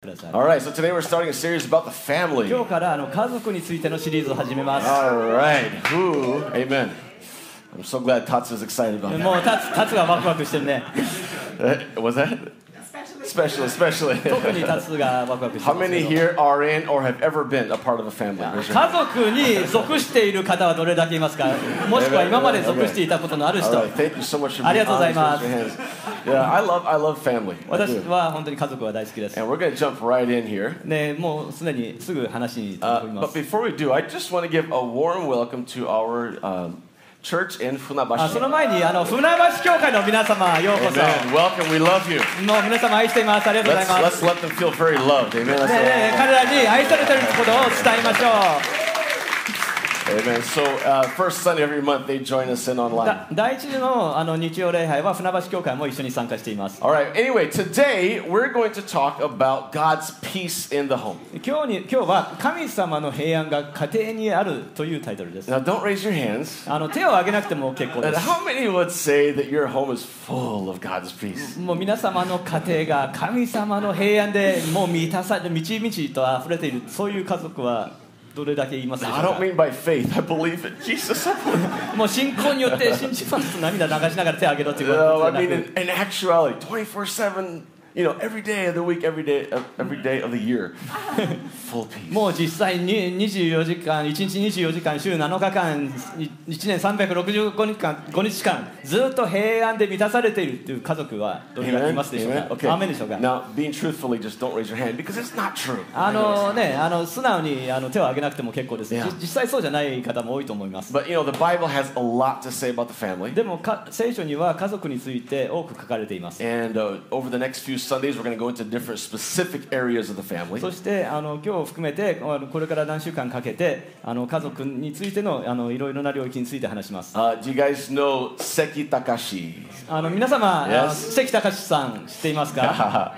ください All right, so today we're starting a series about the family. 今日からあの家族についてのシリーズを始めます All right, who? Amen. I'm so glad Tatsu is excited about もうタツタツがワクワクしてるね that. Uh, Was that? Especially, especially. 特にタツがワクワクして How ます many けど here are in or have ever been a part of a family? Raise your 家 hand. 族に属している方はどれだけいますかもしくは今まで属していたことのある All 人 right, thank you so much for あり being がとうござい honest. ます Raise your hands. Yeah, I love, I love family. I 私 do. は本当に家族は大好きです And we're going to jump right in here. ねもうすでにすぐ話に飛 Uh, びま but す before we do, I just want to give a warm welcome to our um, church in あその Funabashi. 前にあの船橋教会の皆様ようこそ Amen. Welcome. We love you. もう皆様愛していますありがとうござい Let's, ます let's let them feel very loved. Amen. ね Let's ね彼らに愛されていることを伝えましょう Amen. So, uh, first Sunday every month, they join us in online. だ第一のあの日曜礼拝は船橋教会も一緒に参加しています All right. Anyway, today we're going to talk about God's peace in the home. 今日に今日は神様の平安が家庭にあるというタイトルです Now, don't raise your hands. あの手を挙げなくても結構で And す how many would say that your home is full of God's peace? もう皆様の家庭が神様の平安でもう満たされて満ち満ちと溢れているそういう家族はどれだけ言いますもう信仰によって信じますと涙流しながら手を挙げろってこと。You know, every day of the week, every day, of- every day of the year. Full peace. もう実際に24時間1日24時間週7日間1年365日間5日間ずっと平安で満たされているという家族はどれだけい.ますでしょう.か Okay. アーメンでしょうか Now, being truthfully, just don't raise your hand because it's not true. あのね、あの素直にあの手を挙げなくても結構です、Yeah. じ実際そうじゃない方も多いと思います。But you know, the Bible has a lot to say about the family. でもか聖書には家族について多く書かれています。And uh, over the next few Sundays, we're going to go into different specific areas of the family. そしてあの今日含めてこれから何週間かけてあの家族についてのあのいろいろな領域について話します。Uh, do you guys know Seki Takashi? あの皆様、Yes. 関隆さん知っていますか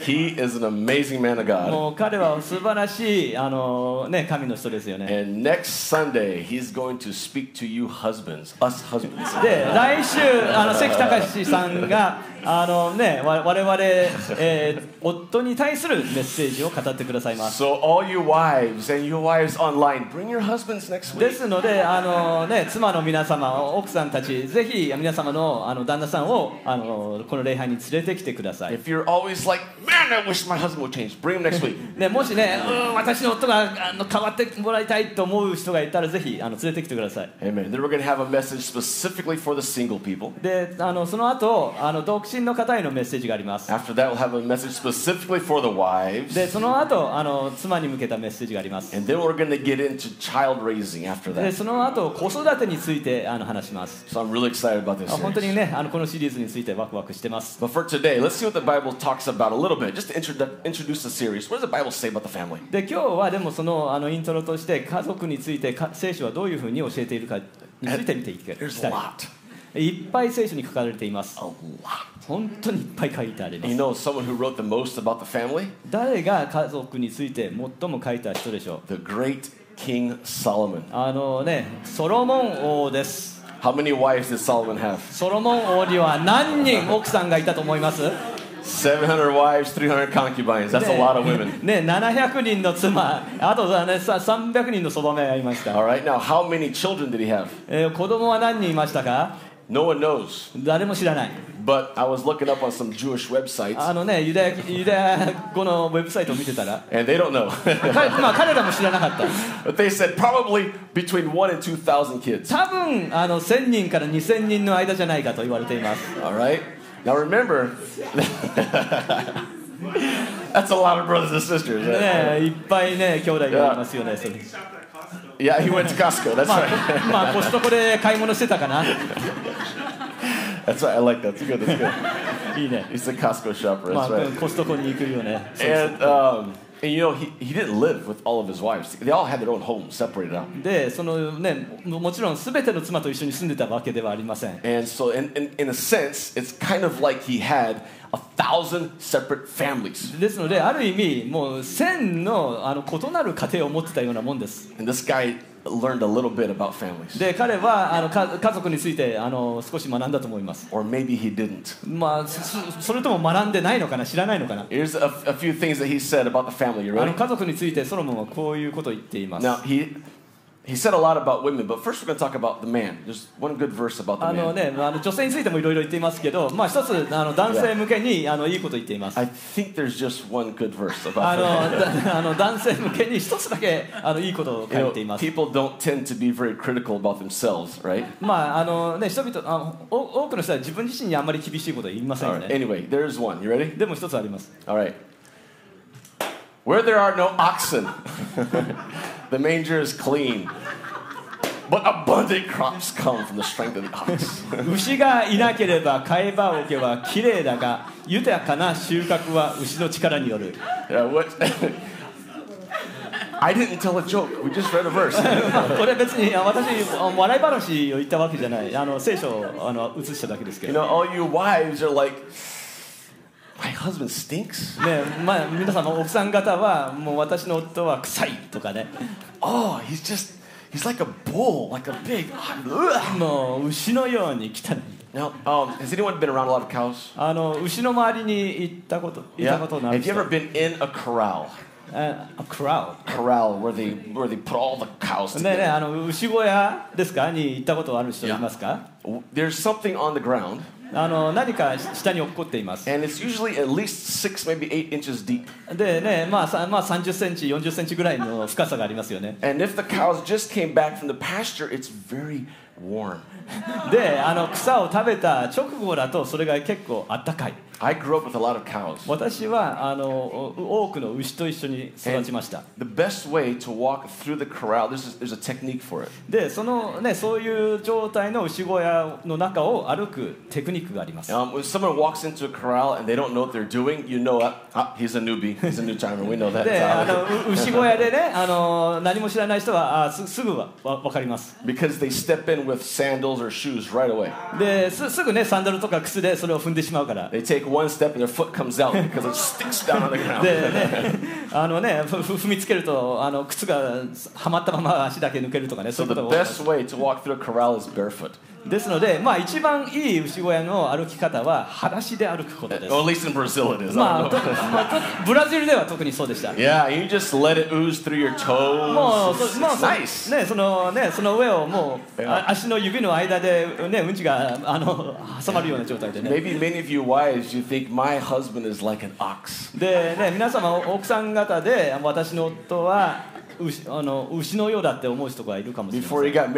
he is an amazing man of God. もう彼は素晴らしいあの、ね、神の人ですよね。And next Sunday, he's going to speak to you husbands, us husbands. で来週あの関隆さんがあの、ね、わ我々、え、夫に対するメッセージを語ってくださいます。ですのであの、ね、妻の皆様、奥さんたち、ぜひ皆様の,あの旦那さんをあのこの礼拝に連れてきてください。で、もしね、私の夫があの変わってもらいたいと思う人がいたら、ぜひあの連れてきてください。であのその後あの独身の方へのメッセージがあります。That, we'll have a message specifically for the wives. でその後あの妻に向けたメッセージがあります。And then we're going to get into child raising after で that. その後子育てについてあの話します。So I'm really excited about this. あ本当.にねあのこのシリーズについてワクワクしてます。But for today, let's see what the Bible talks about a little bit, just to introdu- introduce the series. What does the Bible say about the family? で今日はでもそのあのイントロとして家族についてか聖書はどういうふうに教えているかについて見ていきた There's a い。lot. いっぱい聖書に書かれています。本当にいっぱい書いてありま You す。know someone who wrote the most about the family? 誰が家族について最も書いた人でしょう The great King Solomon. あのね、ソロモン王です。How many wives did Solomon have? ソロモン王には何人奥さんがいたと思います700 wives, 300 concubines. That's a lot of women. ね、700人の妻、あとはね、さ300人のそばめがいました。All right, now how many children did he have? えー子供は何人いましたか No one knows. 誰も知らない。 But I was looking up on some Jewish websites, あのね、ユダヤユダヤ語のウェブサイトを見てたら、 and they don't know. 彼まあ、彼らも知らなかった。 but they said probably between 1 and 2,000 kids. 多分あの1000人から2000人の間じゃないかと言われています。 All right? Now remember, that's a lot of brothers and sisters. right? ね、いっぱいね、兄弟がいますよね。それ Yeah, he went to Costco. That's ま right. あ、まあ、コストコで買い物してたかな。 That's right. I like that. That's good. That's good. いいね。 He's a Costco shopper. まあ That's right.、コストコに行くよね。 And, um, and you know, he, he didn't live with all of his wives. They all had their own homes separated out. で、そのね、ももちろんすべての妻と一緒に住んでたわけではありません。 And so, in, in, in a sense, it's kind of like he had a thousand separate families. ですので、ある意味、もう千のあの異なる家庭を持ってたようなもんです。 And this guy learned a little bit about families. で彼はあのか家族についてあの少し学んだと思います Or maybe he didn't. まあそそれとも学んでないのかな知らないのかな Here's a, a few things that he said about the family. You あ ready? の家族についてソロモンはこういうことを言っています Now, he, he said a lot about women, but first we're going to talk about the man. There's one good verse about the あの man. ね、あの女性についてもいろいろ言っていますけど、まあ、一つあの男性向けにあのいいこと言っています。 I think there's just one good verse あ about の the man. だあの男性向けに一つだけあのいいことを You 書い know, ています。 people don't tend to be very critical about themselves, right? まああのね、人々あのお多くの人は自分自身にあんまり厳しいことは言いません All よ right. ね。 Anyway, there's one. You ready? でも一つあります。 All right. Where there are no oxen, the manger is clean. But abundant crops come from the strength of the ox. 牛がいなければ飼い場桶はきれいだが、豊かな収穫は牛の力による。Yeah, what? I didn't tell a joke. We just read a verse. まあこれ別にあ私あ笑い話を言ったわけじゃない。あの聖書をあの写しただけですけ You ど。know, all you wives are like, my husband stinks. ねまあ、皆さんも奥さん方はもう私の夫は臭いとかね Oh, he's just, he's like a bull, like a. Ugh. もう牛のように汚い Now, um, has anyone been around a lot of cows? あの牛の周りに行ったこと行ったことのある Have you 人 ever been in a corral? あクラ Corral where they where they put all the cows ウねえねえ together. あの牛小屋ですかに行ったことある人いますか There's something on the ground, あの何か下に落っこっています and it's usually at least six, maybe eight inches deep. でねまあさまあ30センチ40センチぐらいの深さがありますよね And if the cows just came back from the pasture, it's very warm. であの草を食べた直後だとそれが結構あったかい I grew up with a lot of cows. 私はあのお多くの牛と一緒に育ちました The best way to walk through the corral, there's a, there's a technique for it. でそのねそういう状態の牛小屋の中を歩くテクニックがあります Um, when someone walks into a corral and they don't know what they're doing, you know, uh, ah, he's a newbie, he's a new timer. We know that. であ Uh, のう牛小屋でねあの何も知らない人はあすすぐはわ分かります because they step in with sandals or shoes right away. ですすぐねサンダルとか靴でそれを踏んでしまうから They take one step and their foot comes out because it sticks down on the ground. でねあのねふふ踏みつけるとあの靴がはまったまま足だけ抜けるとかねそ So ういう the ことが best way to walk through a corral is barefoot. ですのでまあ一番いい牛小屋の歩き方は裸足で歩くことです Or at least in Brazil it is. まあと.まあとブラジルでは特にそうでした Yeah, you just let it ooze through your もう toes. もうそ nice. ねそのねその上をもう Yeah. あ足の指の間でねうんちがあの挟まるような状態でね Maybe many of you wives, you think my husband is like an ox. でね皆様奥さん方で私の夫は牛,あの牛のようだって思う人がいるかもしれない。Like,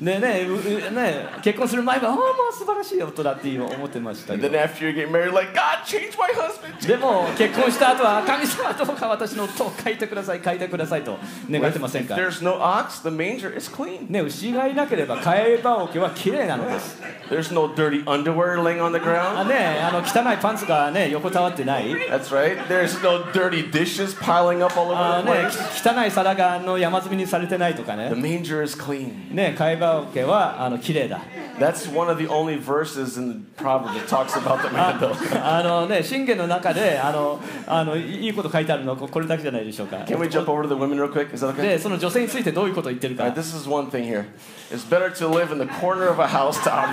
ねえねえね、え結婚する前は、ああ、もう素晴らしい夫だって思ってましたよ married,、like, God, でも結婚した後は、神様どうか私の夫を書いてください、書いてくださいと願ってませんか？There's no ox, the manger is clean. ね、牛がいなければ、飼い場置はきれいなのです。There's no dirty underwear laying on the ground. ねあの汚いパンツが、ね、横たわってない。That's right. There's no dirty dishes piling up all あ over the ね place. 汚い皿があの山積みにされてないとか The ね manger is clean. ね替え場桶はあの綺麗だ That's one of the only verses in the proverb that talks about the man, though. あのね信玄の中であのあのいいこと書いてあるのはここれだけじゃないでしょうか Can we jump over to the women real quick? Is that okay? でその女性についてどういうことを言ってるか right, this is one thing here. It's better to live in the corner of a housetop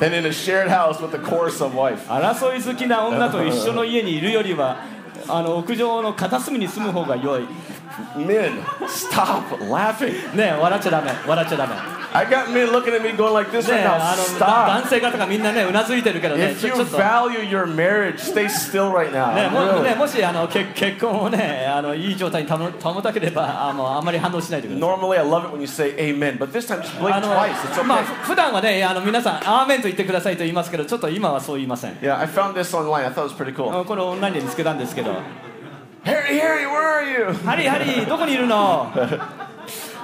than in a shared house with a quarrelsome wife. 争い好きな女と一緒の家にいるよりはあの屋上の片隅に住む方が良い Men, stop laughing. ね笑っちゃダメ笑っちゃダメ I got men looking at me going like this ね right now. 男性方がみんなねうなずいてるけどね If you value your marriage, stay still right now. ねも.ね、もしあの結結婚をねあのいい状態に保保たければあのあんまり反応しないでください。Normally, I love it when you say amen, but this time just blink twice. It's まあ okay. ふ普段はねあの皆さん「アーメン」と言ってくださいと言いますけどちょっと今はそう言いません Yeah, I found this online. I thought it was pretty cool. これオンラインで見つけたんですけど Harry, Harry, where are you?「ハリーハリーどこにいるの?」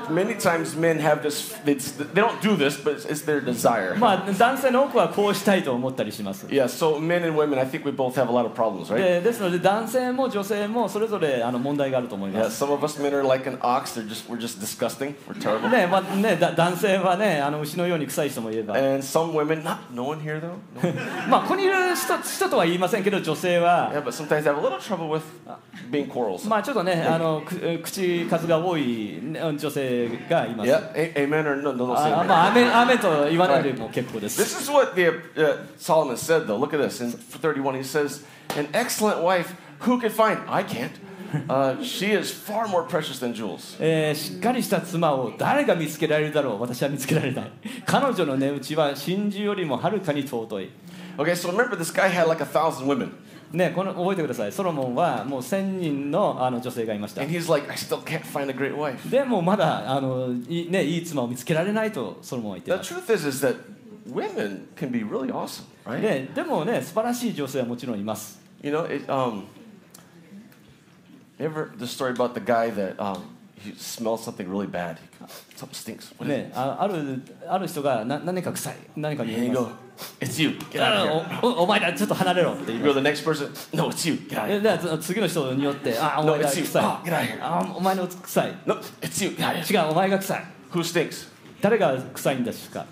many times men have this. It's, they don't do this, but it's, it's their desire. まあ男性の多くはこうしたいと思ったりします Yeah. So men and women, I think we both have a lot of problems, right? でですので男性も女性もそれぞれあの問題があると思いま Yeah. す Some of us men are like an ox. They're just we're just disgusting. We're terrible. ねまあね、だ男性はねあの牛のように臭い人もいれば And some women, not no one here though. No. まあここにいる人人とは言いませんけど女性は Yeah, but sometimes they have a little trouble with being quarrelsome. まあちょっとねあのく口数が多いね女性 がいます Yeah. A- amen or no? No. no say あ amen. まあ雨雨と言わないでも結構です This is what the, uh, Solomon said, though. Look at this. In 31, he says, An excellent wife, who can find? I can't. Uh, she is far more precious than jewels. えーしっかりした妻を誰が見つけられるだろう私は見つけられない彼女の値打ちは真珠よりもはるかに尊い Okay, so remember, this guy had like a thousand women. ねこの覚えてくださいソロモンはもう1000人のあの女性がいました And he's like, I still can't find a great wife. でもまだあのい,、ね、いい妻を見つけられないとソロモンは言ってい The ます truth is, is that women can be really awesome, right? ででもね素晴らしい女性はもちろんいます You know, it, um, ever the story about the guy that um, he smells something really bad? He, something stinks. What? ねああるある人がな何か臭い何かに And 言い you ま go, す It's you. Get out of here. あおおお前らちょっと離れろって言い You ま go す to the next person. No, it's you. Get out of え here. でつ次の人によってあお No, 前が it's you. 臭い Oh, get out of here. あお前の臭い No, it's you. Get out of here. 違うお前が臭い Who stinks? 誰が臭いんですか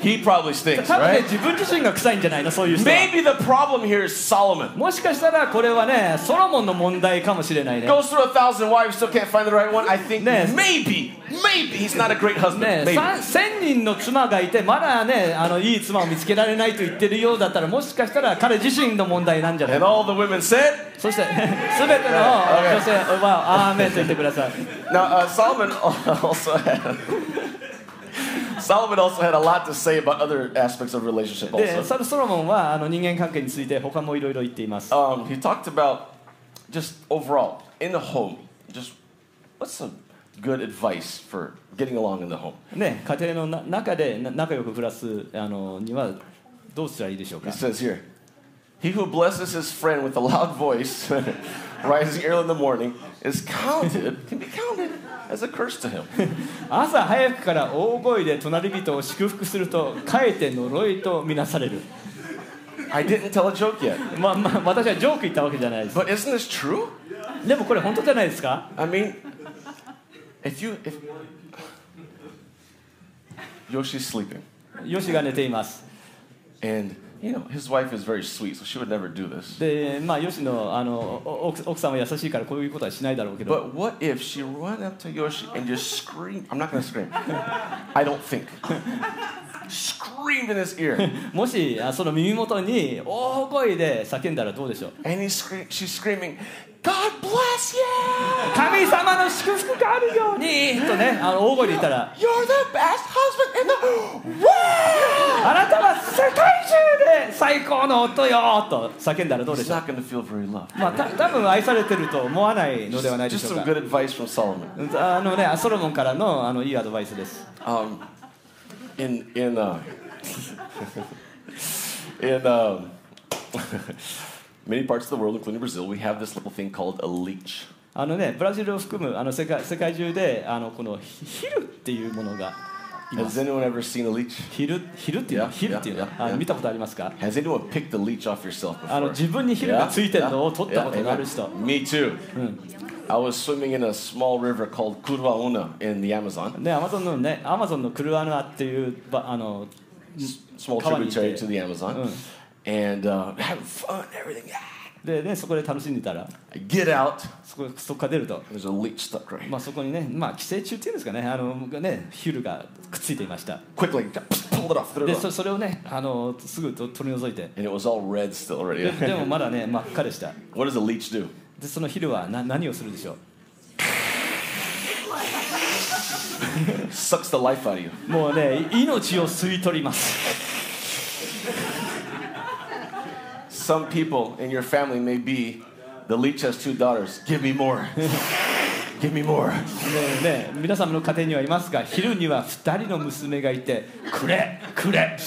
He probably stinks, 多分ね right? 自分自身が臭いんじゃないのそういう人は Maybe the problem here is Solomon. もしかしたらこれはねソロモンの問題かもしれないね Goes through a thousand wives, still can't find the right one. I think Yes. maybe, maybe he's not a great husband. ね1000人の妻がいてまだねあのいい妻を見つけられないと言ってるようだったらもしかしたら彼自身の問題なんじゃない And all the women said, そして全ての女性はアーメンと言ってください now uh, Solomon also had. Solomon also had a lot to say about other aspects of relationship で also. それソロモンはあの人間関係について他もいろいろ言っています Um, he talked about just overall in the home, just what's some good advice for getting along in the home? ね家庭のな中でな仲良く暮らすあのにはどうしたらいいでしょう He か says here, he who blesses his friend with a loud voice, rising early in the morning, is counted, can be counted 朝早くから大声で隣人を祝福するとかえって呪いとみなされる。I didn't tell a joke yet. まあまあ私はジョーク言ったわけじゃないです。でもこれ本当じゃないですか ?I が寝ています。で、まあ、吉野あの奥,奥さんは優しいからこういうことはしないだろうけど。もしその耳元に大声で叫んだらどうでしょう？神様の祝福がよ とねあの大声で言ったら。あなたは世界で最高の夫よと叫んだらどうでしょう.まあた多分愛されてると思わないのではないでしょう some か.あのねソロモンからのあのいいアドバイスです Um, in in uh, in um, many parts of the world, including Brazil, we have this little thing called a leech. あのねブラジルを含むあの世界世界中であのこのヒヒルっていうものが Has す anyone ever seen a leech? ヒルヒルっていうの Yeah, ヒルっていうの yeah, yeah, あ yeah. 見たことありますか Has anyone picked the leech off yourself あの before? 自分にヒルがついてるのを取ったことがある人 Me too. I was swimming in a small river called Curvauna in the Amazon, ねアマゾンのねアマゾンのクルアヌアっていうばあの small Come on, tributary you to the Amazon, and uh, having fun, everything. Yeah. で、ね、そこで楽しんでたら、Get out. そこそこから出ると、まあそこにね、まあ、寄生虫っていうんですかね、あのねヒュルがくっついていました。でそ、れをねあの、すぐ取り除いて。で,もまだね、真っ赤でした。で、そのヒルはな何をするでしょう？もうね、命を吸い取ります。Some people in your family may be the leech has two daughters. Give me more. Give me more. ねえねえ皆様の家庭にはいますが昼には2人の娘がいてくれくれ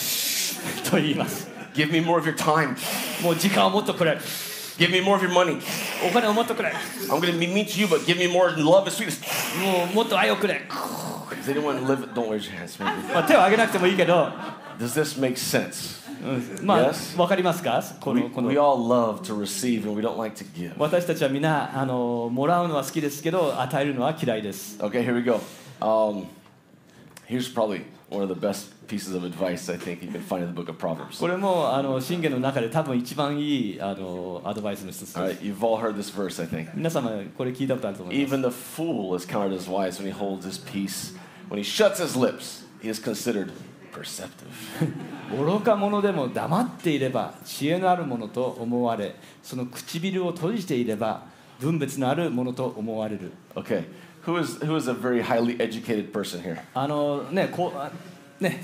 と言います Give me more of your time. もう時間をもっとくれ Give me more of your money. お金をもっとくれ I'm going to be mean to you, but give me more love and sweetness. もうもっと愛をくれ、 Does anyone live? Don't raise your hands, maybe. まあ、手を挙げなくてもいいけど、 Does this make sense? うんまあ、 Yes. わかりますかこ We, のこの we all love to receive and we don't like to give. 私たちは皆あのもらうのは好きですけど与えるのは嫌いです Okay, here we go. Um, here's probably one of the best pieces of advice I think you can find in the book of Proverbs. これもあの信玄の中で多分一番いいあのアドバイスの一つです All right, you've all heard this verse, I think. 皆様これ聞いたことあると思います Even the fool is counted as wise when he holds his peace. When he shuts his lips, he is considered Perceptive. 愚か者でも黙っていれば知恵のあるものと思われその唇を閉じていれば分別のあるものと思われる Okay, who is who is a very highly educated person here? あのねこうあね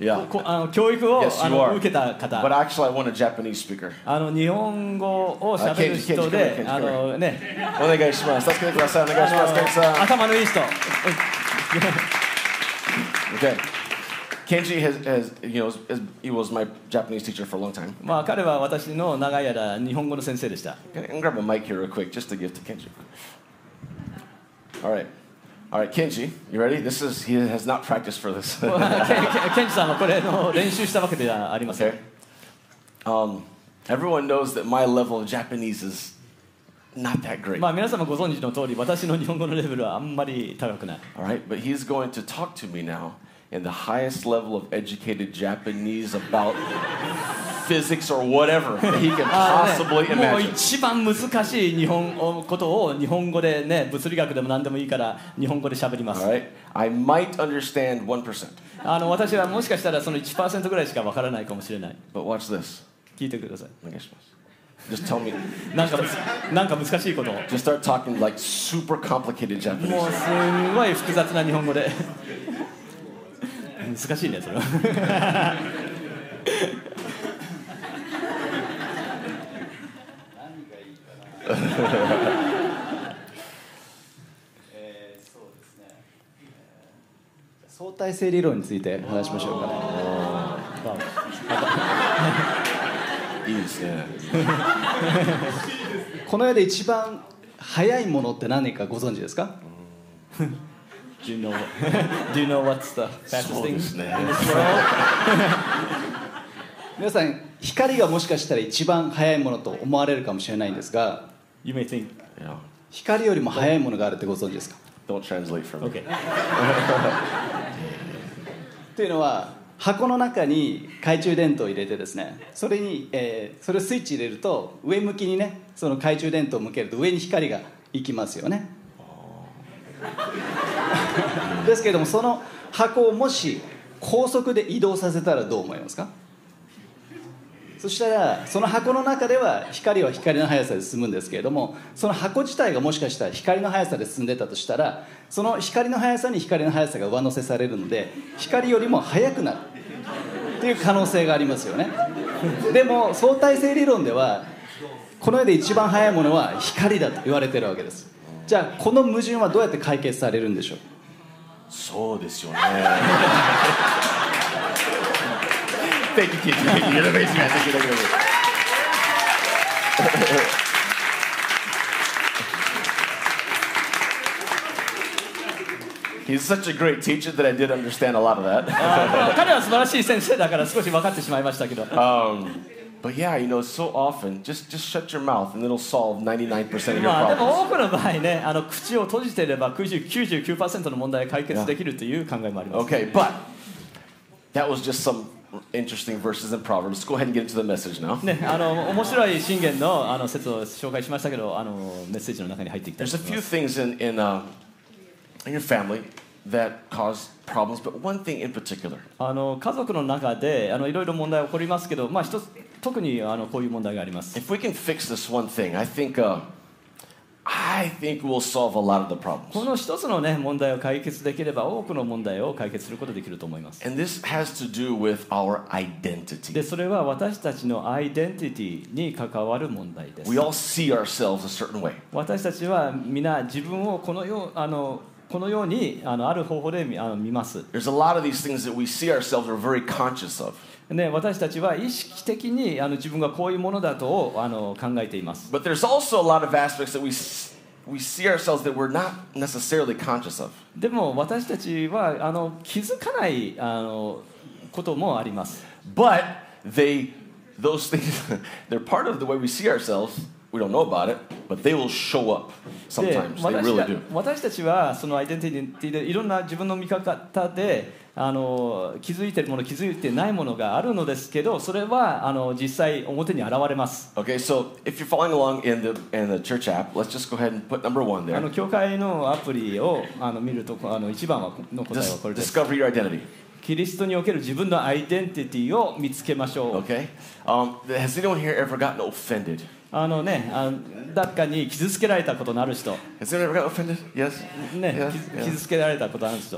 Yeah. こあの教育を Yes, あの.受けた But 方 actually, I want a Japanese speaker. あの日本語をしゃべる人であのねお願いします。助けてください。お願いします。頭のいい人 Okay. Kenji has, has you know, is, he was my Japanese teacher for a long time. まあ彼は私の長い間日本語の先生でした Can I grab a mic here real quick just to give to Kenji? All right. All right, Kenji, you ready? This is, he has not practiced for this. ケンケンケンジさんはこれの練習したわけではありません okay. Um, everyone knows that my level of Japanese is not that great. まあ皆様ご存知の通り私の日本語のレベルはあんまり高くない All right, but he's going to talk to me now in the highest level of educated Japanese about physics or whatever he can あ possibly imagine. 一番難しい日本語ことを日本語でね物理学でも何でもいいから日本語で喋ります All right, I might understand 1%, あの私はもしかしたらその1%ぐらいしかわからないかもしれない but watch this. 聞いてください Just tell me, なんかなんか難しいことを just start talking like super complicated もう Japanese. すんごい複雑な日本語で難しいねそれは。相対性理論について話しましょうかね。いいですね。この世で一番速いものって何かご存知ですか？Do you know, do you know what's the fastest thing ですね。in this world? 皆さん光がもしかしたら一番速いものと思われるかもしれないんですが You may think, Yeah. 光よりも速いものがあるってご存知ですか？Don't translate for me. okay. というのは箱の中に懐中電灯を入れてですねそれに、えーそれをスイッチ入れると上向きにねその懐中電灯を向けると上に光が行きますよね ですけれどもその箱をもし高速で移動させたらどう思いますか？そしたらその箱の中では光は光の速さで進むんですけれどもその箱自体がもしかしたら光の速さで進んでたとしたらその光の速さに光の速さが上乗せされるので光よりも速くなるっていう可能性がありますよね。でも相対性理論ではこの世で一番速いものは光だと言われてるわけです。じゃあこの矛盾はどうやって解決されるんでしょう？そうですよね。Thank you, Kenji. Thank you. You're amazing, man. Thank you, thank you, thank you. He's such a great teacher that I did understand a lot of that. あーまあ彼は素晴らしい先生だから少し分かってしまいましたけど Um, but yeah, you know, so often, just just shut your mouth and it'll solve 99% of your まあで problems. も多くの場合ねあの口を閉じていれば90 99%の問題を解決できるという考えもあります、 Okay, but that was just some interesting verses in Proverbs. Let's go ahead and get into the message now. ね、あの面白い信玄のあの説を紹介しましたけどあのメッセージの中に入っていきたい There's と a 思い few ます things in in, uh, in your family that cause problems, but one thing in particular. あの家族の中であのいろいろ問題起こりますけど、まあ、一つ特にあのこういう問題があります If we can fix this one thing, I think uh, I think we'll solve a lot of the こ problems. の一つの、ね、問題を解決できれば多くの問題を解決することができると思います And this has to do with our identity. でそれは私たちのアイデンティティに関わる問題です We all see ourselves a certain way. 私たちは皆自分をこのようあのこのようにあ,のある方法であの見ます。ね、私たちは意識的にあの自分がこういうものだとあの考えています。でも私たちはあの気づかないあのこともあります。But they, those things, they're part of the way we see ourselves. We don't know about it, but they will show up で sometimes. They 私 really た do. 私たちはそのアイデンティティでいろんな自分の見方であの気づいてるもの気づいてないものがあるのですけどそれはあの実際表に現れます。Okay, so if you're following along in the in the church app, let's just go ahead and put number one あ there. の教会のアプリをあの見るとあの一番はの答えはこれです。discover your identity. キリストにおける自分のアイデンティティを見つけましょう。Okay. Um, has anyone here ever gotten offended? あのね、あ誰かに傷つけられたことのある人。ね傷つけられたことのある人。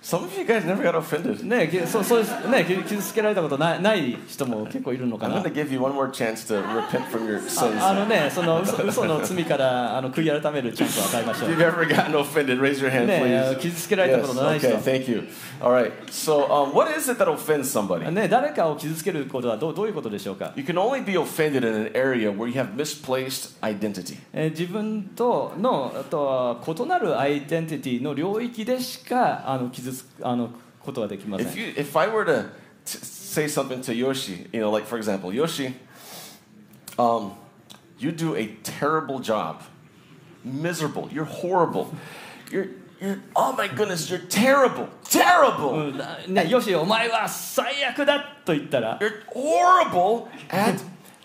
Some of you guys never got offended. ね、きそうそうね、き傷つけられたことないない人も結構いるのか I'm な going。to give you one more chance to repent from your sins. ああのね、その嘘嘘の罪からあの悔い改めるチャンスを与えましょ If う。you've ever gotten offended, raise your hand, ね、please. 傷つけられた Yes. ことのない人。Okay. Thank you. All right. So, um, what is it that offends somebody? ね、誰かを傷つけることはどうどういうことでしょうか、You can only be offended in an area where you have misplaced identity. えー自分とのあとは異なるアイデンティティの領域でしかあの傷 つあのことができません If。you, if I were to t- say something to Yoshi, you know, like for example, Yoshi, um, you do a terrible job, miserable, you're horrible, you're, you're, oh my goodness, you're terrible, terrible, うんなね、よし、お前は最悪だと言ったら、 you're horrible at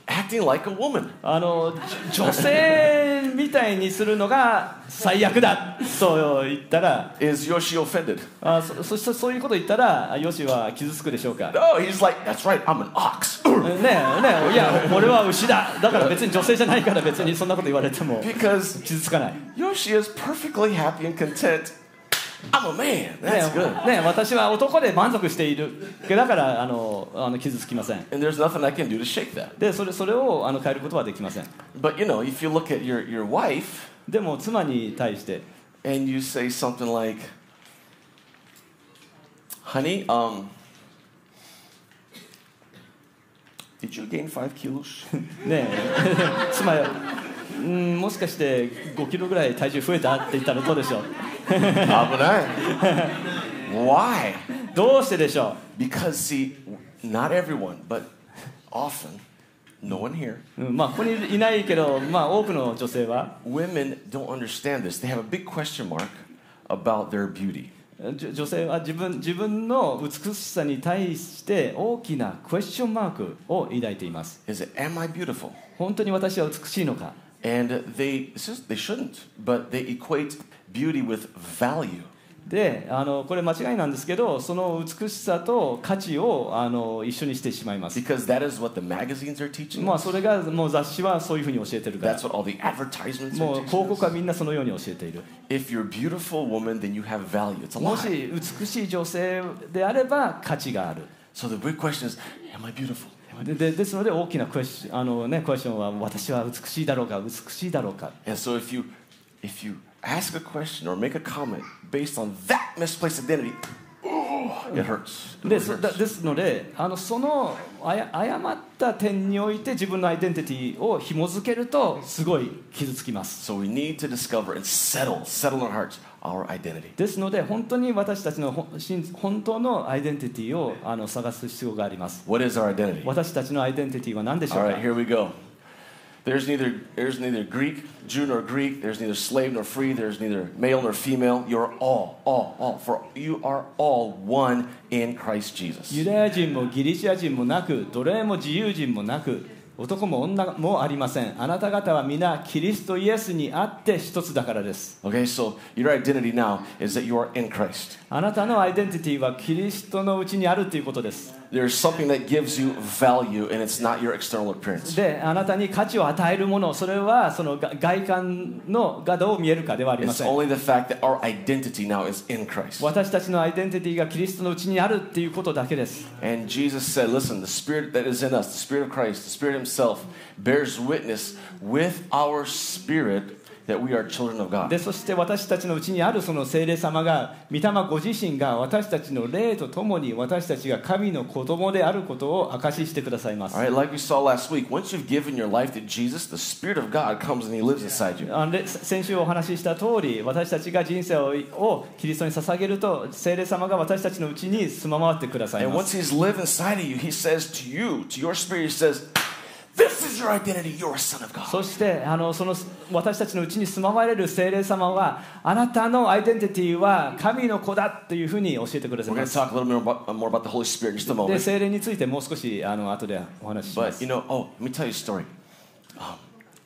acting like a woman. あのじ女性みたいにするのが最悪だと言ったら、Is Yoshi offended? あそそしてそういうこと言ったら、よしは傷つくでしょうか。No, he's like, that's right, I'm an ox. ねえねえいや俺は牛だだから別に女性じゃないから別にそんなこと言われても because 傷つかない、ね Yoshi is perfectly happy and content. I'm a man. え That's good. ねえ私は男で満足しているだからあのあの傷つきません And there's nothing I can do to shake that. でそれそれをあの変えることはできません But you know, if you look at your, your wife でも妻に対して and you say something like, honey, um, did you gain five kilos? ねえ妻よ うんもしかして5キロぐらい体重増えたって言ったらどうでしょう Why? どうしてでしょ Because, see, not everyone, but often, no one here, まあここにいないけど、まあ、多くの女性は women don't understand this. They have a big question mark about their beauty. 女性は自分自分の美しさに対して大きなクエスチョンマークを抱いています Is it, am I beautiful? 本当に私は美しいのか And they, they shouldn't, but they equate beauty with value. であのこれ間違いなんですけどその美しさと価値をあの一緒にしてしまいます。まあそれがもう雑誌はそういうふうに教えてるから。もう広告はみんなそのように教えている。もし美しい女性であれば価値がある。ででですので大きなクエスチョンあの、ね、クエスチョンは私は美しいだろうか美しいだろうか And so if you if you ask a question or make a comment based on that misplaced identity, it hurts. It でそだ.ですのであのそのあや誤った点において自分のアイデンティティを紐付けるとすごい傷つきます So we need to discover and settle, settle our hearts our identity. ですので本当に私たちの本当のアイデンティティをあの探す必要があります What is our identity? 私たちのアイデンティティは何でしょう All か right, here we go. There's neither there's neither Greek, Jew nor Greek. There's neither slave nor free. There's neither male nor female. You're all, all, all. For you are all one in Christ Jesus. ユダヤ人もギリシア人もなく奴隷も自由人もなく男も女もありません。あなた方は皆キリストイエスにあって一つだからです。Okay, so your identity now is that you are in Christ. あなたのアイデンティティはキリストのうちにあるということです There's something that gives you value, and it's not your external appearance. であなたに価値を与えるものそれはそのが外観のがどう見えるかではありま It's せん only the fact that our identity now is in Christ. 私たちのアイデンティティがキリストのうちにあるっていうことだけです And Jesus said, Listen, the Spirit that is in us, the Spirit of Christ, the Spirit Himself, bears witness with our spirit that we are children of God. でそして私たちのうちにあるその聖霊様が御霊ご自身が私たちの霊とともに私たちが神の子供であることを証ししてくださいます right, like we saw last week, once you've given your life to Jesus, the Spirit of God comes and He lives inside you. 先週お話しした通り私たちが人生ををキリストに捧げると聖霊様が私たちのうちに住まわってください And ま once す He's lived inside of you, He says to you, to your spirit, He says, そしてあのその私たちのうちに住まわれる聖霊様はあなたのアイデンティティは神の子だというふうに教えてくださいま。聖霊についてもう少しあの後でお話しします。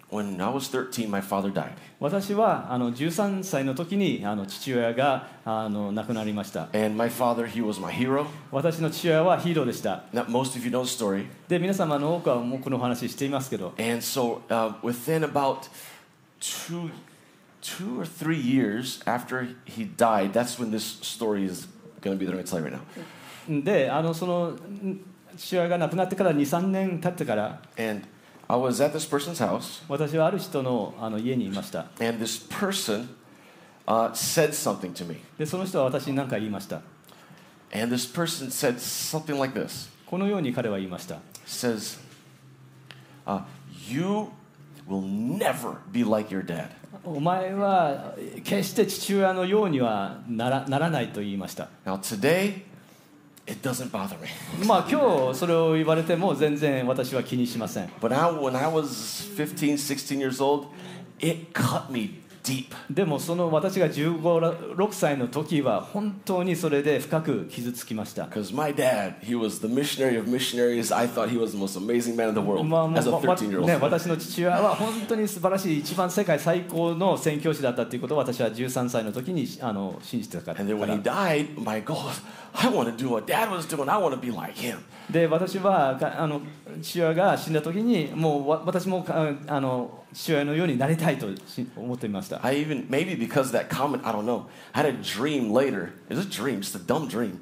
When I was 13, my father died. 私はあの13歳の時にあの父親があの亡くなりました And my father, he was my hero. 私の父親はヒーローでした Now, most of you know the story. で皆様の多くはもうこのお話していますけど And so, uh, within about two, two or three years after he died, that's when this story is going to be to tell you right now. であのそのん父親が亡くなってから23年経ってから And I was at this person's house, 私はある人のあの家にいました and this person uh, said something to me. でその人は私に何か言いました And this person said something like this. このように彼は言いました says, uh, You will never be like your dad. お前は決して父親のようにはならならないと言いました Now, today, まあ今日それを言われても全然私は気にしません。でもその私が15、6歳の時は本当にそれで深く傷つきました。ね、私の父親は本当に素晴らしい、一番世界最高の宣教師だったということを私は13歳の時にあの信じてたから。And I want to do what dad was doing. I want to be like him. で私はかあの父親が死んだ時にもうわ私もかあの父親のようになりたいとし思っていました I even, maybe because that comment, I don't know. I had a dream later. It was a dream, just a dumb dream,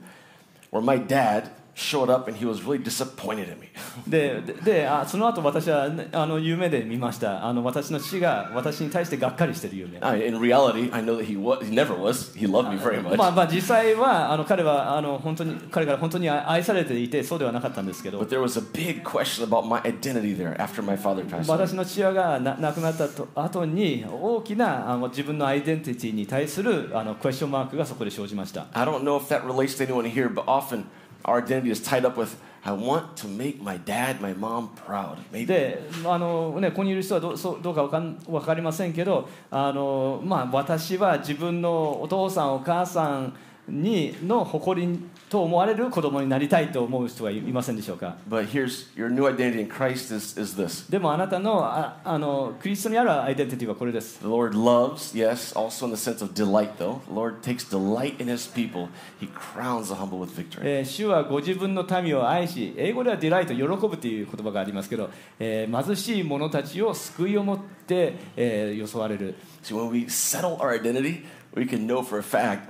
where my dad showed up and he was really disappointed in me. ででであその後私はねあの夢で見ましたあの私の父が私に対してがっかりしてる夢 in reality, I know that he was, he never was. He loved me very much. まあまあ実際はあの彼はあの本当に彼から本当に愛されていてそうではなかったんですけど But there was a big question about my identity there after my father passed. 私の父親がな亡くなったと後に大きなあの自分のアイデンティティに対するあのクエスチョンマークがそこで生じました I don't know if that relates to anyone here, but often our identity is tied up with, I want to make my dad, my mom proud. Maybe. であの、ね、ここにいる人はどそうどうかわかんわかりませんけどあの、まあ、私は自分のお父さんお母さんにの誇りと思われる子供になりたいと思う人はいいませんでしょうか But here's your new identity in Christ is, is this でもあなたのああのクリストにあるアイデンティティはこれです The Lord loves, yes, also in the sense of delight, though. The Lord takes delight in his people. He crowns the humble with victory. えー主はご自分の民を愛し英語では delight 喜ぶという言葉がありますけど、えー貧しい者たちを救いをもって、えー装われる See, when we settle our identity, we can know for a fact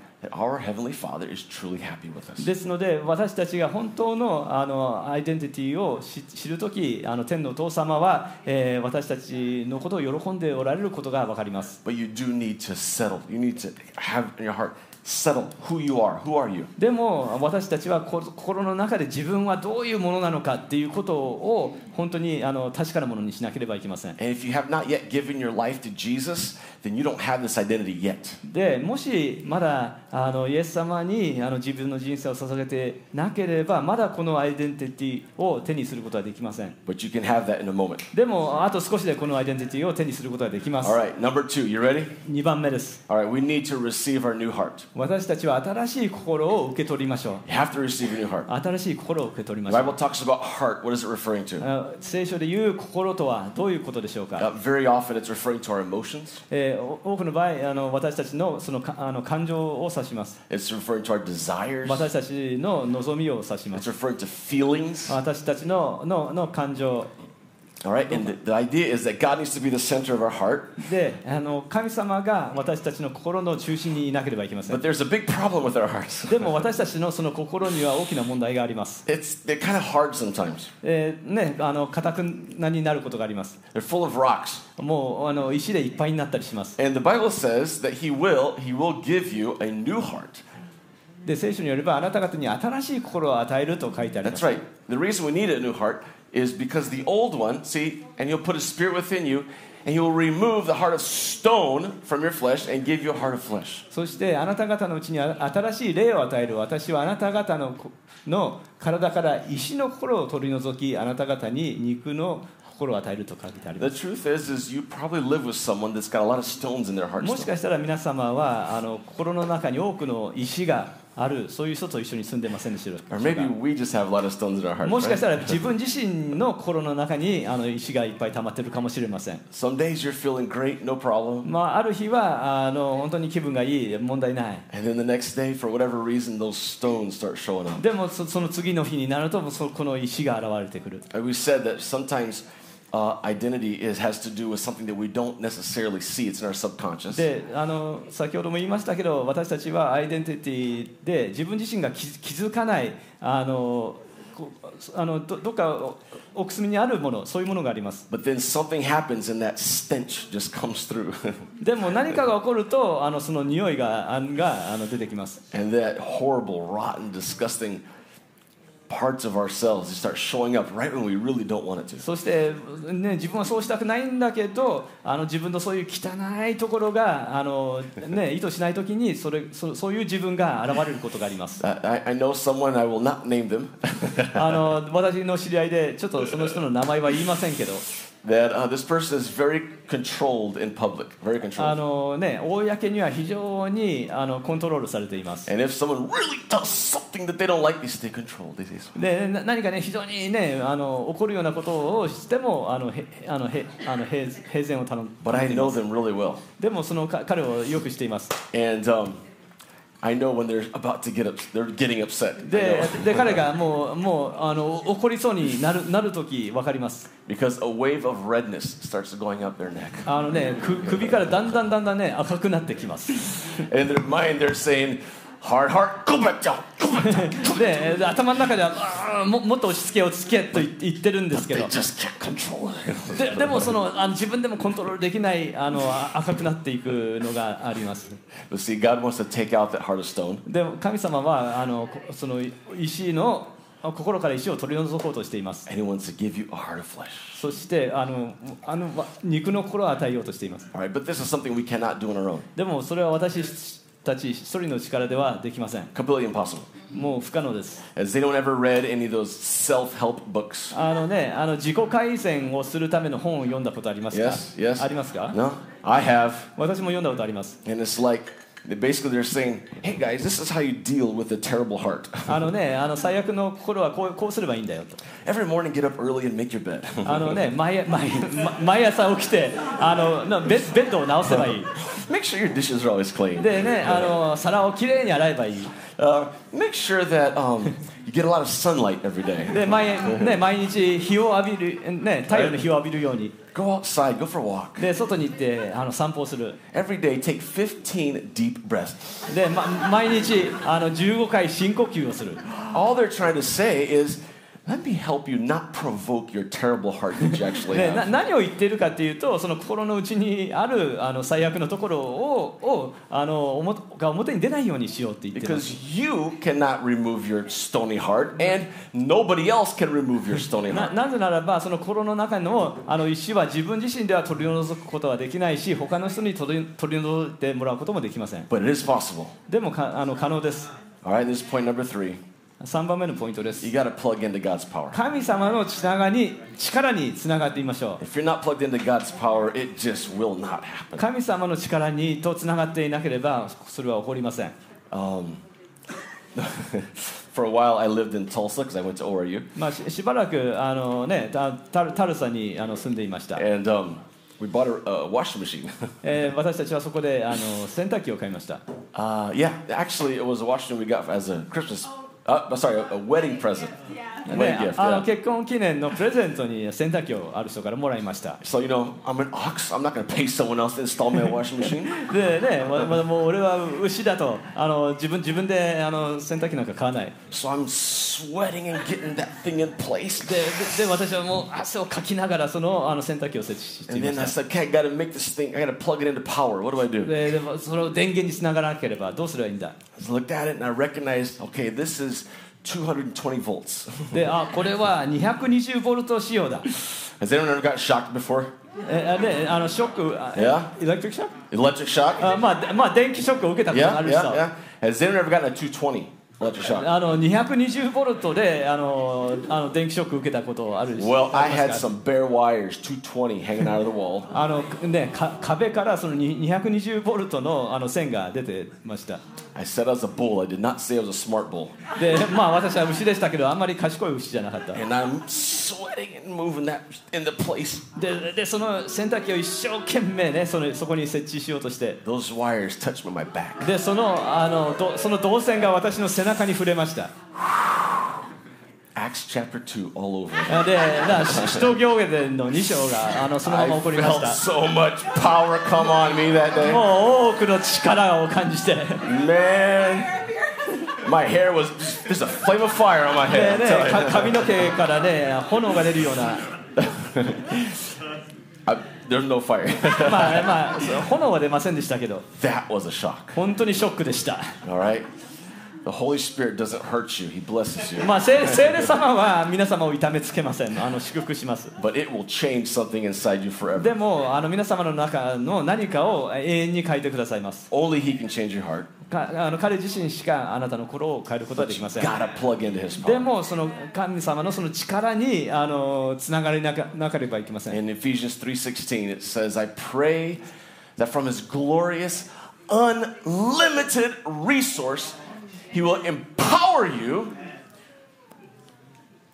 ですので私たちが本当の,あのアイデンティティを知るとき天のお父様は、え、私たちのことを喜んでおられることがわかります。Settle who you are. Who are you? でも私たちはこ心の中で自分はどういうものなのかっていうことを本当にあの確かなものにしなければいけません And if you have not yet given your life to Jesus, then you don't have this identity yet. でもしまだあのイエス様にあの自分の人生を捧げてなければまだこのアイデンティティを手にすることはできません But you can have that in a moment. でもあと少しでこのアイデンティティを手にすることができます All right, number two, you ready? 2番目です All right, we need to receive our new heart. 私たちは新しい心を受け取りましょう。新しい心を受け取りましょう。Heart, 聖書で言う心とはどういうことでしょうか、uh, え、多くの場合あの、私たちの,その,かあの感情を指します。私たちの望みを指します。私たちの,の,の感情。All right, and the, the idea is that God needs to be the center of our heart. であの神様が私たちの心の中心にいなければいけません But there's a big problem with our hearts. でも私たちのその心には大きな問題があります、It's they're kind of hard sometimes. えーねあの固くなになることがあります They're full of rocks. もうあの石でいっぱいになったりします And the Bible says that He will, He will give you a new heart. で聖書によればあなた方に新しい心を与えると書いてありま That's す right. The reason we need a new heart is because the old one, see, and He'll put a spirit within you, and He will remove the heart of stone from your flesh and give you a heart of flesh. そしてあなた方のうちに新しい霊を与える私はあなた方のこの体から石の心を取り除きあなた方に肉の心を与えると書いてありま The す truth is, is you probably live with someone that's got a lot of stones in their heart. もし.かしたら皆様はあの心の中に多くの石があるそういう人と一緒に住んでません。もしかしたら自分自身の心の中にあの石がいっぱい溜まってるかもしれません。まあ、ある日はあの本当に気分がいい、問題ない。でもそ,の次の日になると、この石が現れてくる。And we said that sometimes uh, identity is, has to do with something that we don't necessarily see. It's in our subconscious. であの先ほども言いましたけど私たちはアイデンティティで自分自身が気気づかないあのあのどどっか奥隅にあるものそういうものがあります But then something happens and that stench just comes through. でも何かが起こるとあのその匂いがあがあの出てきます and that horrible, rotten, disgusting parts of ourselves just start showing up right when we really don't want it to. そして、ね、自分はそうしたくないんだけどあの自分のそういう汚いところがあの、ね、意図しない時にそれそそういう自分が現れることがあります I- I know someone, I will not name them, あの私の知り合いでちょっとその人の名前は言いませんけど that uh, this person is very controlled in public, very あ controlled. の、ね、公には非常にあのコントロールされています And if someone really does something that they don't like, they stay controlled. They say, でな何かね非常にねあの起こるようなことをしてもあのへあのへあの平平然を頼む but I know them really well. でもそのか彼をよくしています And um, I know when they're about to get up, they're getting upset. で.で彼がもうもうあの怒りそうになるなる時分かります Because a wave of redness starts going up their neck. あのねく首からだんだんだんだんね赤くなってきます And their mind, they're saying, で頭の中ではも,もっと押し着け押し着けと言ってるんですけど。で,もその自分でもコントロールできないあの赤くなっていくのがあります。でも神様はあのその石の心から石を取り除こうとしています。そしてあのあの肉の心を与えようとしています。でもそれは私たち一人の力ではできません Completely impossible. もう不可能です Has anyone ever read any of those self-help books? あのねあの自己改善をするための本を読んだことありますか Yes, yes. ありますか No, I have. 私も読んだことあります And it's like they- basically they're saying, "Hey guys, this is how you deal with a terrible heart. あのねあの最悪の心はこうこうすればいいんだよと Every morning, get up early and make your bed. あのね毎毎ま毎朝起きてあのなベベッドを直せばいい make sure your dishes are always clean. でねあの皿をきれいに洗えばいい Uh, make sure that um, you get a lot of sunlight every day. で毎,、ね、毎日日を浴びる、ね、太陽の日を浴びるように Go outside, go for a walk. で外に行ってあの散歩をする Every day, take 15 deep breaths. で、ま、毎日あの15回深呼吸をする All they're trying to say is, let me help you not provoke your terrible heart that you actually have. 何を言っているかっていうとその心の内にあるあの最悪のところををあの表が表に出ないようにしようって言ってます Because you cannot remove your stony heart, and nobody else can remove your stony な heart. なぜならばその心の中のあの石は自分自身では取り除くことはできないし他の人に取り取り除いてもらうこともできません But it is possible. でもかあの可能です All right, this is point number three. 3番目のポイントです You got to plug into God's power. 神様のつながに力につながってみましょう If you're not plugged into God's power, it just will not happen. 神様の力にとつながっていなければそれは起こりません Um, for a while, I lived in Tulsa because I went to ORU, まあ、ししばらくあの、ね、タタルサにあの住んでいました、and um, we bought a, a washing machine. えー私たちはそこであの洗濯機を買いました、uh, yeah, actually, it was a washing we got as a Christmas. Uh, sorry, a, wedding present. Wedding ね gift, あの yeah. 結婚記念のプレゼントに洗濯機をある人からもらいました So, you know, I'm an ox. I'm not going to pay someone else to install my washing machine. でね、ままもう俺は牛だとあの自分自分であの洗濯機なんか買わない So I'm sweating and getting that thing in place. ででで私はもう汗をかきながらそのあの洗濯機を設置してい And ま then I した said, okay, I got to make this thing, I got to plug it into power. What do I do? ででもそれを電源につながらなければどうすればいいんだ I looked at it and I recognized, okay, this is 220 volts. であこれは220ボルト仕様だ Has anyone ever got shocked before? えあであのショックあ Yeah. エレクトリックショック Electric shock? あ、まあ、でまあ電気ショックを受けたことが Yeah, ある人 yeah, yeah. Has anyone ever gotten a 220 electric shock? あの220ボルトであのあの電気ショックを受けたことある人 Well, あ I had か some bare wires, 220, hanging out of the wall. あのね、か壁からそのに220ボルトのあの線が出てました I said I was a bull. I did not say I was a smart bull. でまあ私は牛でしたけどあんまり賢い牛じゃなかった And I'm sweating and moving that into place. ででその洗濯機を一生懸命ねそのそこに設置しようとして Those wires touched my back. でそのあのどその導線が私の背中に触れました Acts chapter 2 all over. あでだし使徒行伝の2章があのそのま I ま起こりまし felt た so much power come on me that day. もう多くの力を感じて Man, my hair was there's a flame of fire on my で head. ね.髪の毛からね炎が出るような I, there's no fire. まあまあ炎は出ませんでしたけど that was a shock. 本当にショックでした All right? The Holy Spirit doesn't hurt you, He blesses you. まあ聖聖霊様は皆様を痛めつけませんあの祝福します But it will change something inside you forever. でもあの皆様の中の何かを永遠に変えてくださいます Only He can change your heart. かあの彼自身しかあなたの心を変えることはできませんで.もその神様のその力にあのつながりなかなければいけません In Ephesians 3:16 it says, "I pray that from his glorious unlimited resource he will empower you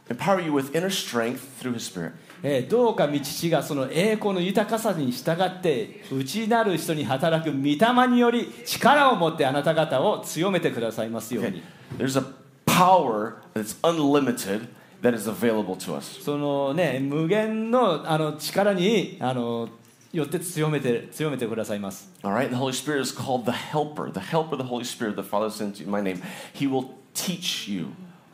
empower you with inner strength through his spirit." えーどうか御父がその栄光の豊かさに従って内なる人に働く御霊により力を持ってあなた方を強めてくださいますよう.に There's a power that's unlimited that is available to us. そのね無限のあの力にあのよって強めて強めてくださいます All right? The Holy Spirit is called the helper. The helper, the Holy Spirit, the Father sends you in my name. He will teach you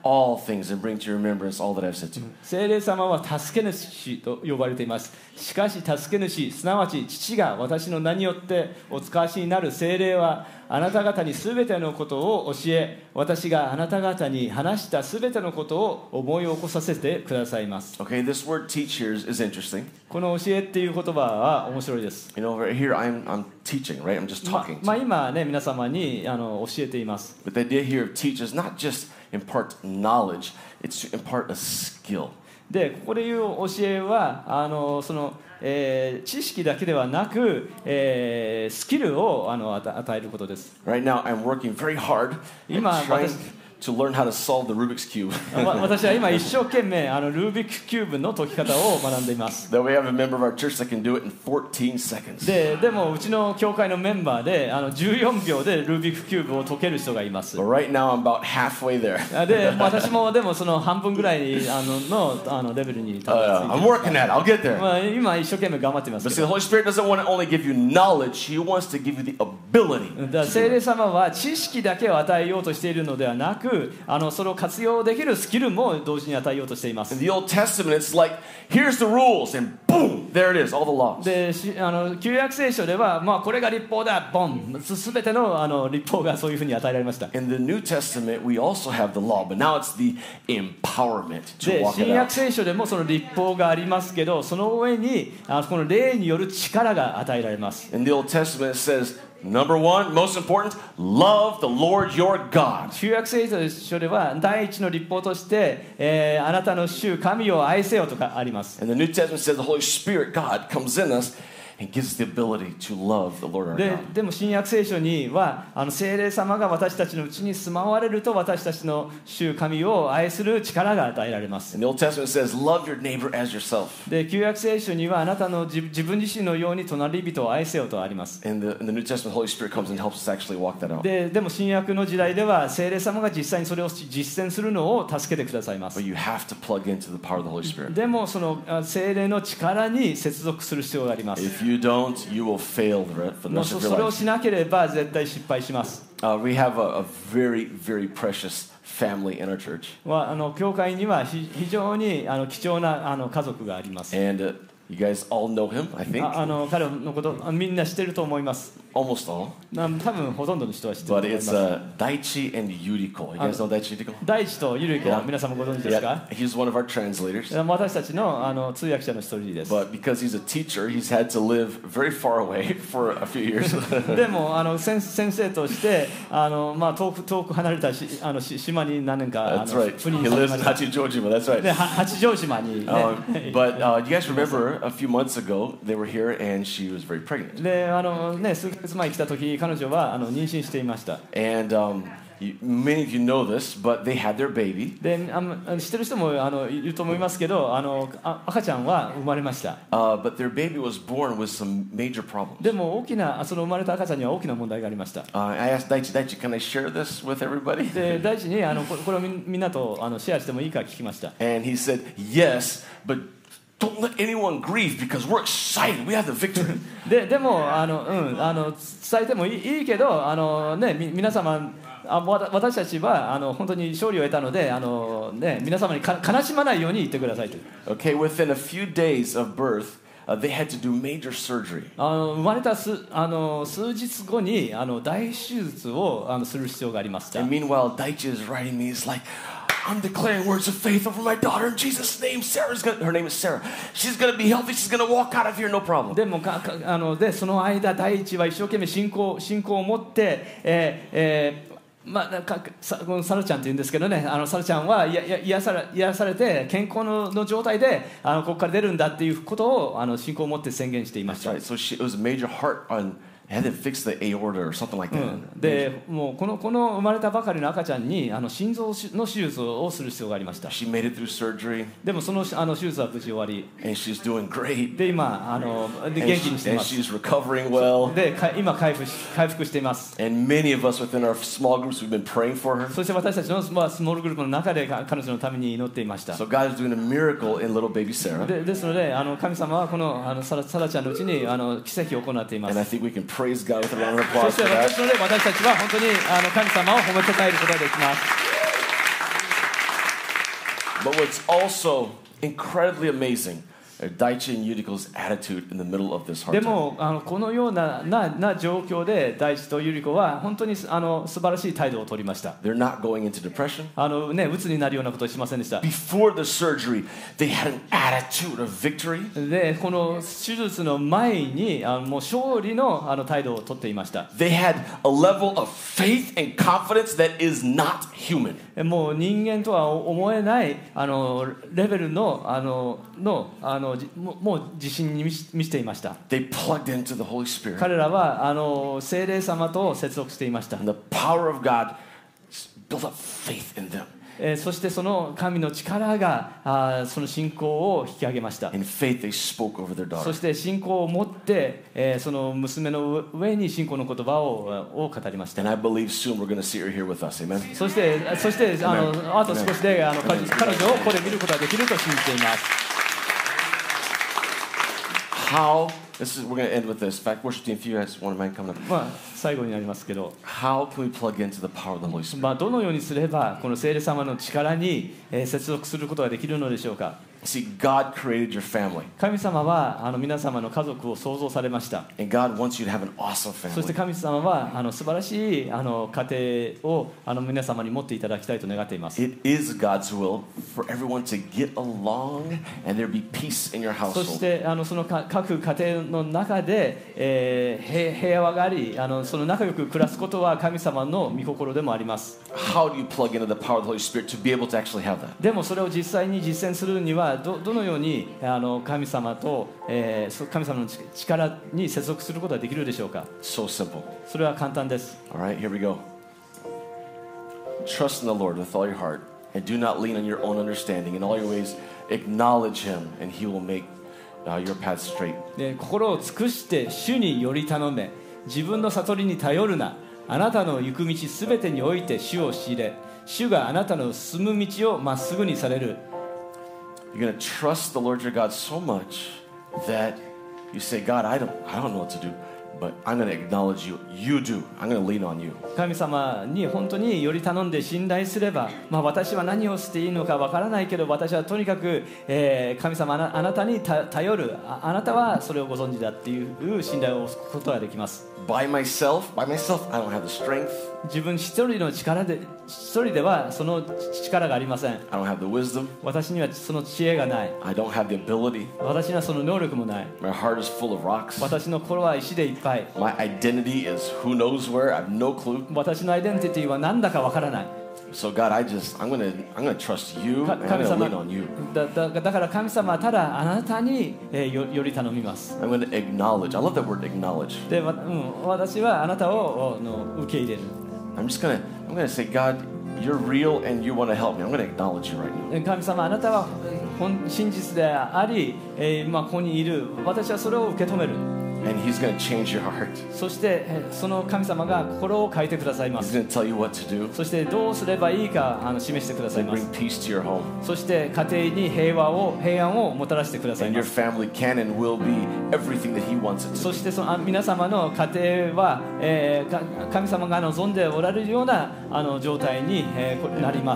All things and bring to your remembrance all that I've said to you. 聖霊様は助け主と呼ばれていますしかし助け主すなわち父が私の名によってお使わしになる聖霊はあなた方に全てのことを教え私があなた方に話した全てのことを思い起こさせてくださいます Okay, this word teach here is, interesting. この教えっていう言葉は面白いです You know, here I'm, I'm teaching, right? I'm just ま talking. まあ to you. 今ね皆様にあの教えています But the idea here of teach is not just impart knowledge, it's to impart a skill. でここで言う教えはあのその、えー知識だけではなく、えースキルをあの与与えることです Right now, I'm working very hard 今、to learn how to solve the Rubik's Cube. わ私は今一生懸命あのルービックキューブの解き方を学んでいます Though we have a member of our church that can do it in 14 seconds. ででもうちの教会のメンバーであの14秒でルービックキューブを解ける人がいます But right now, I'm about halfway there. あで私もでもその半分ぐらいあののあのレベルにた Uh, ど I'm り着い working at it. I'll get て、there. まあ、今一生懸命頑張ってま But す see, け the ど Holy Spirit doesn't want to only give you knowledge, He wants to give you the ability. だ聖霊様は知識だけを与えようとしているのではなくあのそれを活用できるスキルも同時に与えようとしています the Old Testament, it's like, here's the rules, and boom, there it is, all the laws. でしあの旧約聖書では、まあ、これが立法だボンすすべてのあの立法がそういうふうに与えられました In the New Testament, we also have the law, but now it's the empowerment to で walk 新 it 約 out. 聖書でもその立法がありますけどその上にあこの霊による力が与えられます In the Old Testament, it says, number one, most important, love the Lord your God. 旧約聖書では第一の立法として、えーあなたの主神を愛せよとかあります And the New Testament says the Holy Spirit, God, comes in us でも新約聖書にはあの精霊様が私たちのうちに住まわれると私たちの主神を愛する力が与えられます。で旧約聖書にはあなたの自,分自身のように隣人を愛せよとあります。でも新約の時代では精霊様が実際にそれを実践するのを助けてくださいます。でもその精霊の力に接続する必要があります。You don't, you will fail for the もう rest そ of そ your れを life. しなければ絶対失敗します Uh, we have a, a very, very precious family in our church. はあの教会にはひ非常にあの貴重なあの家族があります And uh, you guys all know him, I think. ああの彼のことあみんな知ってると思います Almost all. な多分ほとんどの人は知ってると But 思いま it's す uh, Daichi and Yuriko. You guys know Daichi and Yuriko? 大地とゆるい子は Yeah. 皆さんもご存知ですか Yeah, he's one of our translators. 私たちのあの通訳者の一人です But because he's a teacher, he's had to live very far away for a few years. でもあの先先生としてあの、まあ、遠く遠く離れたしあのし島に何年かあ that's の right. 赴 He 任され lives ま in した Hachijojima. That's right. では八丈島に、ね Um, but uh, you guys remember a few months ago they were here and she was very pregnant. であのね、数ヶ 月前に来た時彼女はあの妊娠していました And um, many of you know this, but they had their baby. で知ってる人もあのいると思いますけどあのあ赤ちゃんは生まれました Uh, but their baby was born with some major problems. でも大きなその生まれた赤ちゃんには大きな問題がありました Uh, I asked Daichi, Daichi, can I share this with everybody? で第一にあのここれをみみんなとあのシェアしてもいいか聞きました And he said, yes, but don't let anyone grieve because we're excited. We have the victory. ででもあの、うん、あの伝えてもいいいいけどあの、ね、み皆様あわた私たちはあの本当に勝利を得たのであの、ね、皆様にか悲しまないように言ってくださいと okay, within a few days of birth, uh, they had to do major surgery. あの生まれたすあの数日後にあの大手術をあのする必要がありました And meanwhile, Daichi is writing me, he's like, I'm declaring words of faith over my daughter in Jesus' name. Sarah's gonna, her name is Sarah. She's gonna be healthy. She's gonna walk out of here, no problem. でもかかあのでその間第一は一生懸命信仰信仰を持って、えーえーまあ、かさこのサラちゃんって言うんですけどねあのサラちゃんはやや癒され癒されて健康のの状態であのここから出るんだっていうことをあの信仰を持って宣言していまし That's た right. So she, it was a major heart on, でもうこのこの生まれたばかりの赤ちゃんにあの心臓の手術をする必要がありましたでもそのあの手術は無事終わり.で今あので元気にしてます well. でか今回復し回復しています And many of us within our small groups, we've been praying for her. そして私たちの、まあ、スモールグループの中でか彼女のために祈っていました。So God is doing a miracle in little baby Sarah. でですのであの神様はこのあのサラサラちゃんのうちにあの奇跡を行っています。think we can praise God with a round of そ applause して for that. 私ので私たちは本当にあの神様を褒めたたえることができます。 But what's also incredibly amazing で.もあのこのようななな状況で大地とゆり子は本当にあの素晴らしい態度を取りました。They're not going into depression. あのね鬱になるようなことをしませんでした。Before the surgery, they had an attitude of victory. でこの手術の前にあのもう勝利のあの態度を取っていました。They had a level of faith and confidence that is not human. もう人間とは思えないあのレベルのあののあのじももう自信に満ち満ちていました They plugged into the Holy Spirit. 彼らはあの聖霊様と接続していました、And the power of God built up faith in them. えーそしてその神の力があーその信仰を引き上げましたそ.して信仰を持って、えーその娘の上に信仰の言葉をを語りました.そしてそしてあのあと少しであの彼彼女をここで見ることができると信じています。This is, we're going to end with this. In fact, worship team, if you guys want to mind coming up. まあ最後になりますけど、How can we plug into the power of the Holy Spirit? まあ、どのようにすればこの聖霊様の力に、えー接続することができるのでしょうか神様はあの皆様の家族を想像されました。そして神様はあの素晴らしいあの家庭をあの皆様に持っていただきたいと願っています。そしてあのその各家庭の中で、えー、平,平和がありあの、その仲良く暮らすことは神様の御心でもあります。でもそれを実際に実践するには、はどどのようにあの神様と、えーそ神様のち力に接続することができるでしょうか So simple. それは簡単です All right, here we go. Trust in the Lord with all your heart, and do not lean on your own understanding. In all your ways, acknowledge Him, and He will make uh, your path straight. で心を尽くして主により頼め自分の悟りに頼るなあなたの行く道すべてにおいて主を知れ主があなたの進む道をまっすぐにされる You're going to trust the Lord your God so much that you say, God, I don't, I don't know what to do, but I'm going to acknowledge you. You do. I'm going to lean on you. 神様に本当により頼んで信頼すれば、まあ、私は何をしていいのかわからないけど私はとにかく、えー神様あなあなたにた頼るああなたはそれをご存知だっていう信頼を置くことができます By myself, by myself, I don't have the strength. 自分一人の力で一人ではその力がありません I don't have the wisdom. 私にはその知恵がない I don't have the ability. 私にはその能力もない My heart is full of rocks. 私の心は石でいっぱい My identity is who knows where. I have no clue. 私のアイデンティティは何だかわからない So God, I just I'm gonna I'm gonna trust you か and I'm 神 gonna 様 lean on you. だだだから神様はただあなたに、えーよより頼みます I'm gonna acknowledge. I love that word acknowledge. で、わうん、私はあなたをあの受け入れる I'm just gonna I'm gonna say, God, you're real and you want to help me. I'm gonna acknowledge you right now. 神様あなたは本真実であり、えーまあ、ここにいる私はそれを受け止めるそしてその神様が心を変えてくださいます。そしてどうすればいいかあの示してくださいます。そして家庭に平和を平安をもたらしてくださいます。そしてその皆様の家庭は、え、神様が望んでおられるようなあの状態に、え、なります。